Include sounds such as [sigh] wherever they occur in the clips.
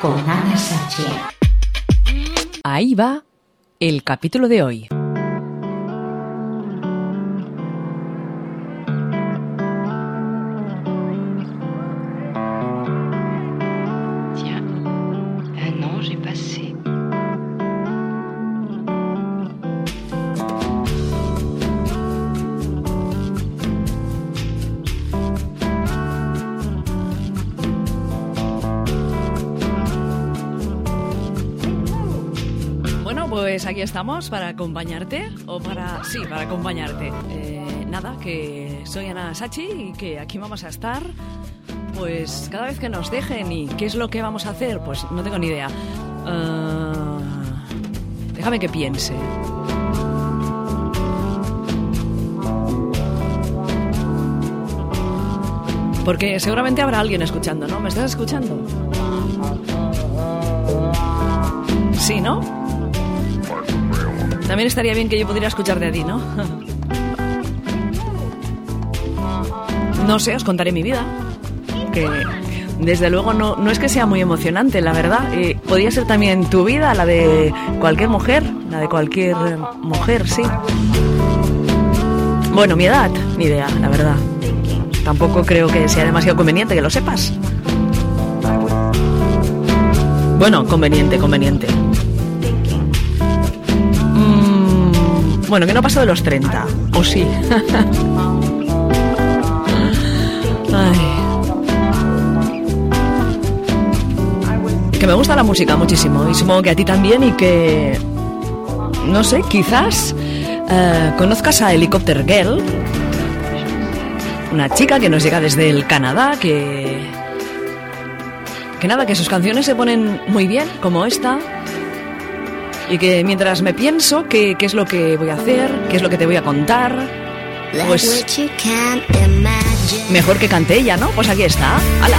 Con Ana Sánchez. Ahí va el capítulo de hoy. Pues aquí estamos para acompañarte, o para... Sí, para acompañarte. Eh, nada, que soy Ana Sachi y que aquí vamos a estar, pues cada vez que nos dejen y qué es lo que vamos a hacer, pues no tengo ni idea. Ah, déjame que piense. Porque seguramente habrá alguien escuchando, ¿no? ¿Me estás escuchando? Sí, ¿no? También estaría bien que yo pudiera escucharte a ti, ¿no? No sé, os contaré mi vida. Que desde luego no, no es que sea muy emocionante, la verdad. Podría ser también tu vida, la de cualquier mujer, la de cualquier mujer, sí. Bueno, mi edad, ni idea, la verdad. Tampoco creo que sea demasiado conveniente que lo sepas. Bueno, conveniente, conveniente. Bueno, que no paso de los 30. ¿O sí? [laughs] Ay. Que me gusta la música muchísimo y supongo que a ti también y que... No sé, quizás eh, conozcas a Helicopter Girl, una chica que nos llega desde el Canadá, que... Que nada, que sus canciones se ponen muy bien, como esta, y que mientras me pienso qué, qué es lo que voy a hacer, qué es lo que te voy a contar, pues mejor que cante ella, ¿no? Pues aquí está. ¡Hala!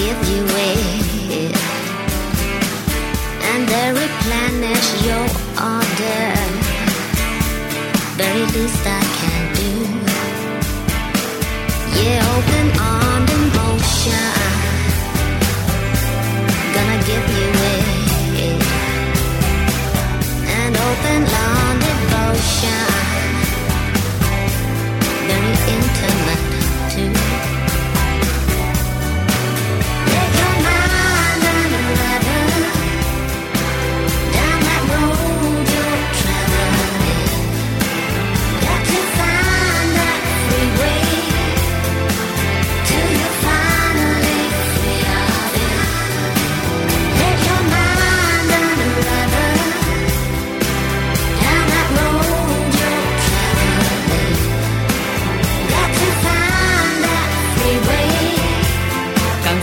give you away and they replenish your order. Very least I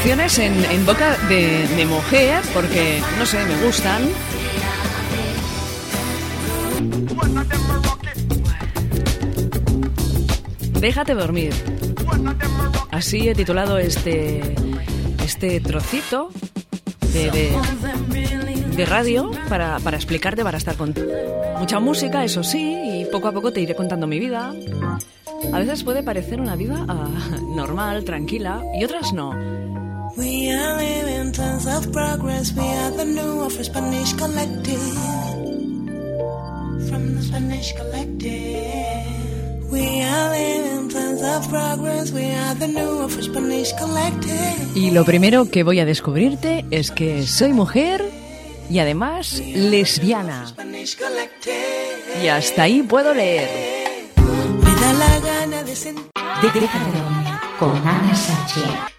canciones en, en boca de, de mujer porque, no sé, me gustan. Déjate dormir. Así he titulado este, este trocito de, de- de radio para, para explicarte, para estar con mucha música, eso sí, y poco a poco te iré contando mi vida. A veces puede parecer una vida ah, normal, tranquila, y otras no. We are living tons of progress. We are the new of Spanish collective. From the Spanish collective. We are living tons of progress. We are the new of Spanish collective. Y lo primero que voy a descubrirte es que soy mujer y además lesbiana. Spanish collective. Y hasta ahí puedo leer. Me da la gana de sentir. Dormir con Ana Sánchez.